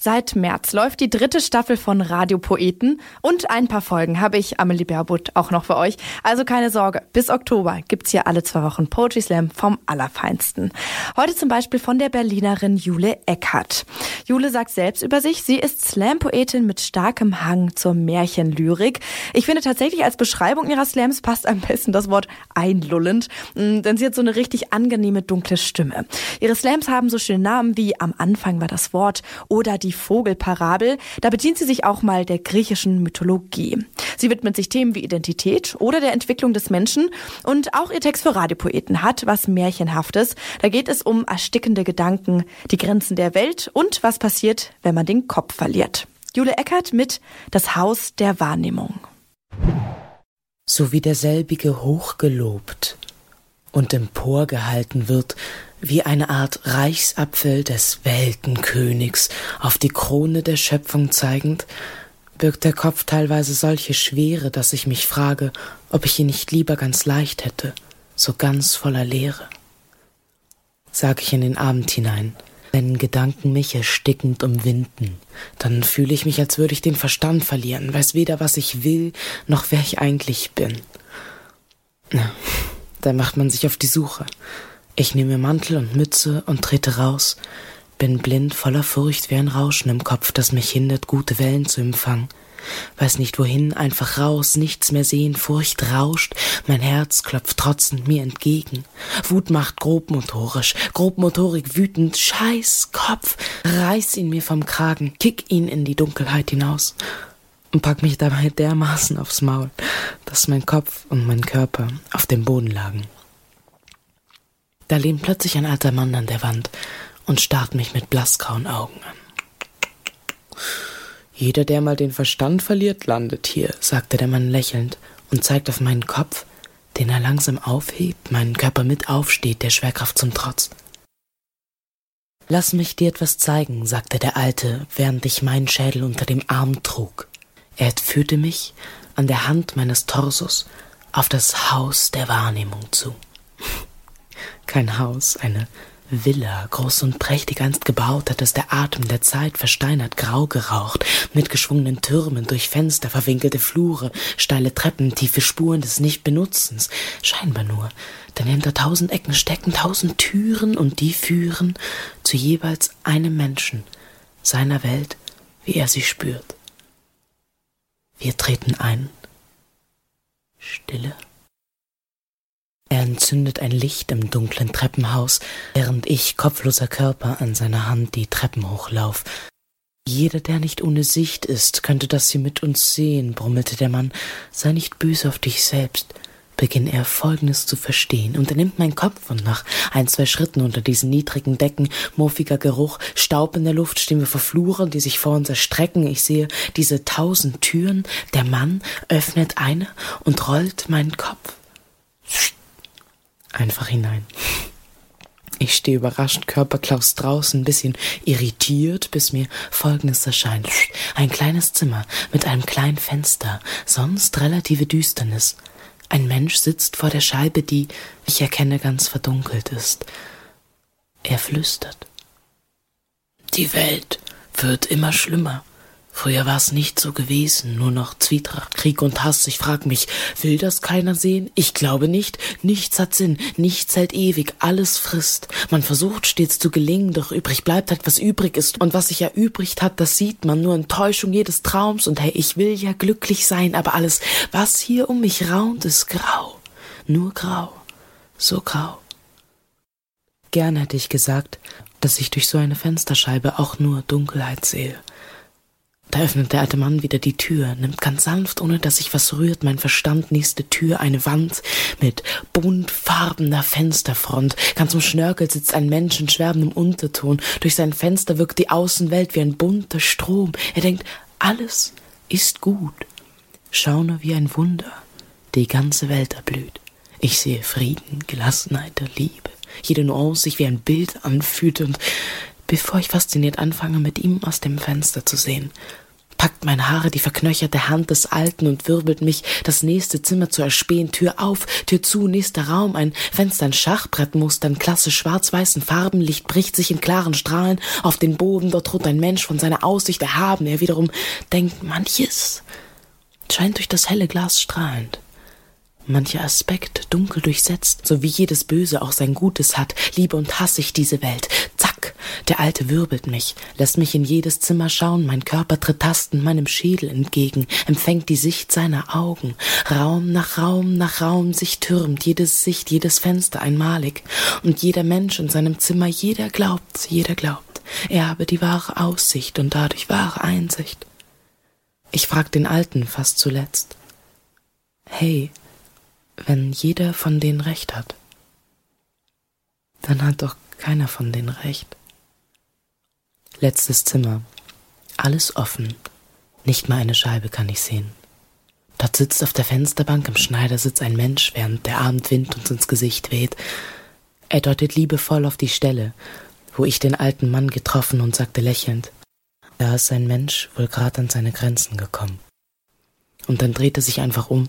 Seit März läuft die dritte Staffel von Radiopoeten und ein paar Folgen habe ich, Amelie Baerbutt, auch noch für euch. Also keine Sorge, bis Oktober gibt's hier alle zwei Wochen Poetry Slam vom Allerfeinsten. Heute zum Beispiel von der Berlinerin Jule Eckhardt. Jule sagt selbst über sich, sie ist Slam-Poetin mit starkem Hang zur Märchenlyrik. Ich finde tatsächlich als Beschreibung ihrer Slams passt am besten das Wort einlullend, mm, denn sie hat so eine richtig angenehme dunkle Stimme. Ihre Slams haben so schöne Namen wie Am Anfang war das Wort oder die die Vogelparabel. Da bedient sie sich auch mal der griechischen Mythologie. Sie widmet sich Themen wie Identität oder der Entwicklung des Menschen und auch ihr Text für Radiopoeten hat was Märchenhaftes. Da geht es um erstickende Gedanken, die Grenzen der Welt und was passiert, wenn man den Kopf verliert. Jule Eckert mit Das Haus der Wahrnehmung. So wie derselbige hochgelobt und emporgehalten wird, wie eine Art Reichsapfel des Weltenkönigs auf die Krone der Schöpfung zeigend, birgt der Kopf teilweise solche Schwere, dass ich mich frage, ob ich ihn nicht lieber ganz leicht hätte, so ganz voller Leere. Sag ich in den Abend hinein, wenn Gedanken mich erstickend umwinden, dann fühle ich mich, als würde ich den Verstand verlieren, weiß weder, was ich will, noch wer ich eigentlich bin. Na, da macht man sich auf die Suche, ich nehme Mantel und Mütze und trete raus, bin blind voller Furcht wie ein Rauschen im Kopf, das mich hindert, gute Wellen zu empfangen. Weiß nicht wohin, einfach raus, nichts mehr sehen, Furcht rauscht, mein Herz klopft trotzend mir entgegen. Wut macht grobmotorisch, grobmotorik wütend, scheiß Kopf, reiß ihn mir vom Kragen, kick ihn in die Dunkelheit hinaus und pack mich dabei dermaßen aufs Maul, dass mein Kopf und mein Körper auf dem Boden lagen. Da lehnt plötzlich ein alter Mann an der Wand und starrt mich mit blassgrauen Augen an. Jeder, der mal den Verstand verliert, landet hier, sagte der Mann lächelnd und zeigt auf meinen Kopf, den er langsam aufhebt, meinen Körper mit aufsteht, der Schwerkraft zum Trotz. Lass mich dir etwas zeigen, sagte der Alte, während ich meinen Schädel unter dem Arm trug. Er führte mich an der Hand meines Torsos auf das Haus der Wahrnehmung zu. Kein Haus, eine Villa, groß und prächtig einst gebaut, hat es der Atem der Zeit versteinert grau geraucht, mit geschwungenen Türmen, durch Fenster verwinkelte Flure, steile Treppen, tiefe Spuren des Nichtbenutzens, scheinbar nur, denn hinter tausend Ecken stecken tausend Türen und die führen zu jeweils einem Menschen, seiner Welt, wie er sie spürt. Wir treten ein. Stille. Er entzündet ein Licht im dunklen Treppenhaus, während ich, kopfloser Körper, an seiner Hand die Treppen hochlauf. Jeder, der nicht ohne Sicht ist, könnte das hier mit uns sehen, brummelte der Mann. Sei nicht böse auf dich selbst. Beginn er Folgendes zu verstehen, und er nimmt meinen Kopf und nach ein, zwei Schritten unter diesen niedrigen Decken, muffiger Geruch, Staub in der Luft, stehen wir vor Fluren, die sich vor uns erstrecken. Ich sehe diese tausend Türen, der Mann öffnet eine und rollt meinen Kopf einfach hinein. Ich stehe überrascht, Körperklaus draußen, ein bisschen irritiert, bis mir Folgendes erscheint. Ein kleines Zimmer mit einem kleinen Fenster, sonst relative Düsternis. Ein Mensch sitzt vor der Scheibe, die, ich erkenne, ganz verdunkelt ist. Er flüstert. Die Welt wird immer schlimmer. Früher war es nicht so gewesen, nur noch Zwietracht, Krieg und Hass. Ich frag mich, will das keiner sehen? Ich glaube nicht. Nichts hat Sinn, nichts hält ewig, alles frisst. Man versucht stets zu gelingen, doch übrig bleibt halt, was übrig ist. Und was sich erübrigt hat, das sieht man, nur Enttäuschung jedes Traums. Und hey, ich will ja glücklich sein, aber alles, was hier um mich raunt, ist grau. Nur grau. So grau. Gern hätte ich gesagt, dass ich durch so eine Fensterscheibe auch nur Dunkelheit sehe. Da öffnet der alte Mann wieder die Tür, nimmt ganz sanft, ohne dass sich was rührt, mein Verstand nächste Tür, eine Wand mit buntfarbener Fensterfront. Ganz um Schnörkel sitzt ein Mensch in schwerbendem Unterton. Durch sein Fenster wirkt die Außenwelt wie ein bunter Strom. Er denkt, alles ist gut. Schau nur wie ein Wunder. Die ganze Welt erblüht. Ich sehe Frieden, Gelassenheit Liebe. Jede Nuance sich wie ein Bild anfühlt und bevor ich fasziniert anfange, mit ihm aus dem Fenster zu sehen, packt meine Haare die verknöcherte Hand des Alten und wirbelt mich, das nächste Zimmer zu erspähen. Tür auf, Tür zu, nächster Raum, ein Fenster, ein Schachbrettmuster in klasse schwarz-weißen Farben, Licht bricht sich in klaren Strahlen auf den Boden, dort ruht ein Mensch von seiner Aussicht erhaben. Er wiederum denkt, manches scheint durch das helle Glas strahlend mancher Aspekt dunkel durchsetzt, so wie jedes Böse auch sein Gutes hat, liebe und hasse ich diese Welt. Zack, der Alte wirbelt mich, lässt mich in jedes Zimmer schauen, mein Körper tritt tastend meinem Schädel entgegen, empfängt die Sicht seiner Augen, Raum nach Raum nach Raum sich türmt, jedes Sicht, jedes Fenster einmalig, und jeder Mensch in seinem Zimmer, jeder glaubt, jeder glaubt, er habe die wahre Aussicht und dadurch wahre Einsicht. Ich frag den Alten fast zuletzt. Hey, wenn jeder von denen recht hat, dann hat doch keiner von denen recht. Letztes Zimmer. Alles offen. Nicht mal eine Scheibe kann ich sehen. Dort sitzt auf der Fensterbank im Schneidersitz ein Mensch, während der Abendwind uns ins Gesicht weht. Er deutet liebevoll auf die Stelle, wo ich den alten Mann getroffen und sagte lächelnd, da ist ein Mensch wohl grad an seine Grenzen gekommen. Und dann dreht er sich einfach um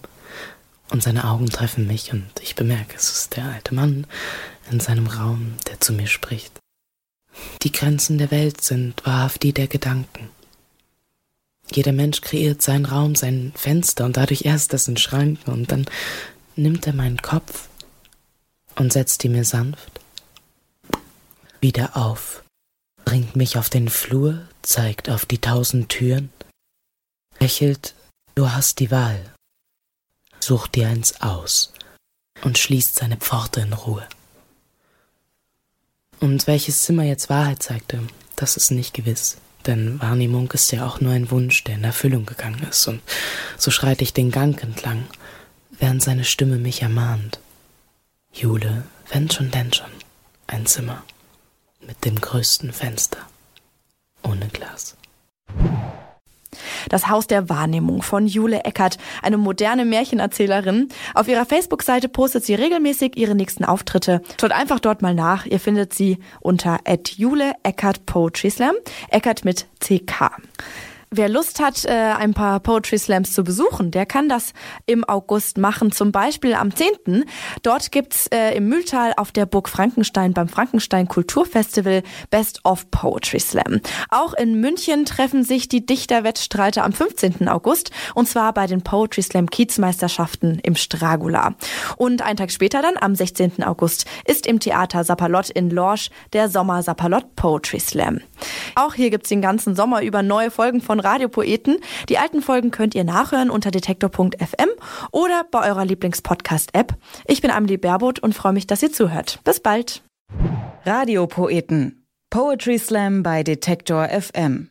und seine Augen treffen mich und ich bemerke, es ist der alte Mann in seinem Raum, der zu mir spricht. Die Grenzen der Welt sind wahrhaft die der Gedanken. Jeder Mensch kreiert seinen Raum, sein Fenster und dadurch erst das in Schranken und dann nimmt er meinen Kopf und setzt ihn mir sanft wieder auf, bringt mich auf den Flur, zeigt auf die tausend Türen, lächelt, du hast die Wahl sucht dir eins aus und schließt seine Pforte in Ruhe. Und welches Zimmer jetzt Wahrheit zeigte, das ist nicht gewiss, denn Wahrnehmung ist ja auch nur ein Wunsch, der in Erfüllung gegangen ist, und so schreite ich den Gang entlang, während seine Stimme mich ermahnt. Jule, wenn schon denn schon, ein Zimmer mit dem größten Fenster, ohne Glas. Das Haus der Wahrnehmung von Jule Eckert, eine moderne Märchenerzählerin. Auf ihrer Facebook-Seite postet sie regelmäßig ihre nächsten Auftritte. Schaut einfach dort mal nach. Ihr findet sie unter Jule Eckert Poetry Slam. Eckert mit CK. Wer Lust hat, äh, ein paar Poetry Slams zu besuchen, der kann das im August machen. Zum Beispiel am 10. Dort gibt's äh, im Mühltal auf der Burg Frankenstein beim Frankenstein Kulturfestival Best of Poetry Slam. Auch in München treffen sich die Dichterwettstreiter am 15. August und zwar bei den Poetry Slam Kiezmeisterschaften im Stragula. Und einen Tag später dann, am 16. August, ist im Theater Sapperlott in Lorsch der Sommer Sapperlott Poetry Slam. Auch hier gibt's den ganzen Sommer über neue Folgen von Radiopoeten. Die alten Folgen könnt ihr nachhören unter detektor.fm oder bei eurer Lieblingspodcast-App. Ich bin Amelie Baerboth und freue mich, dass ihr zuhört. Bis bald. Radiopoeten. Poetry Slam bei Detektor FM.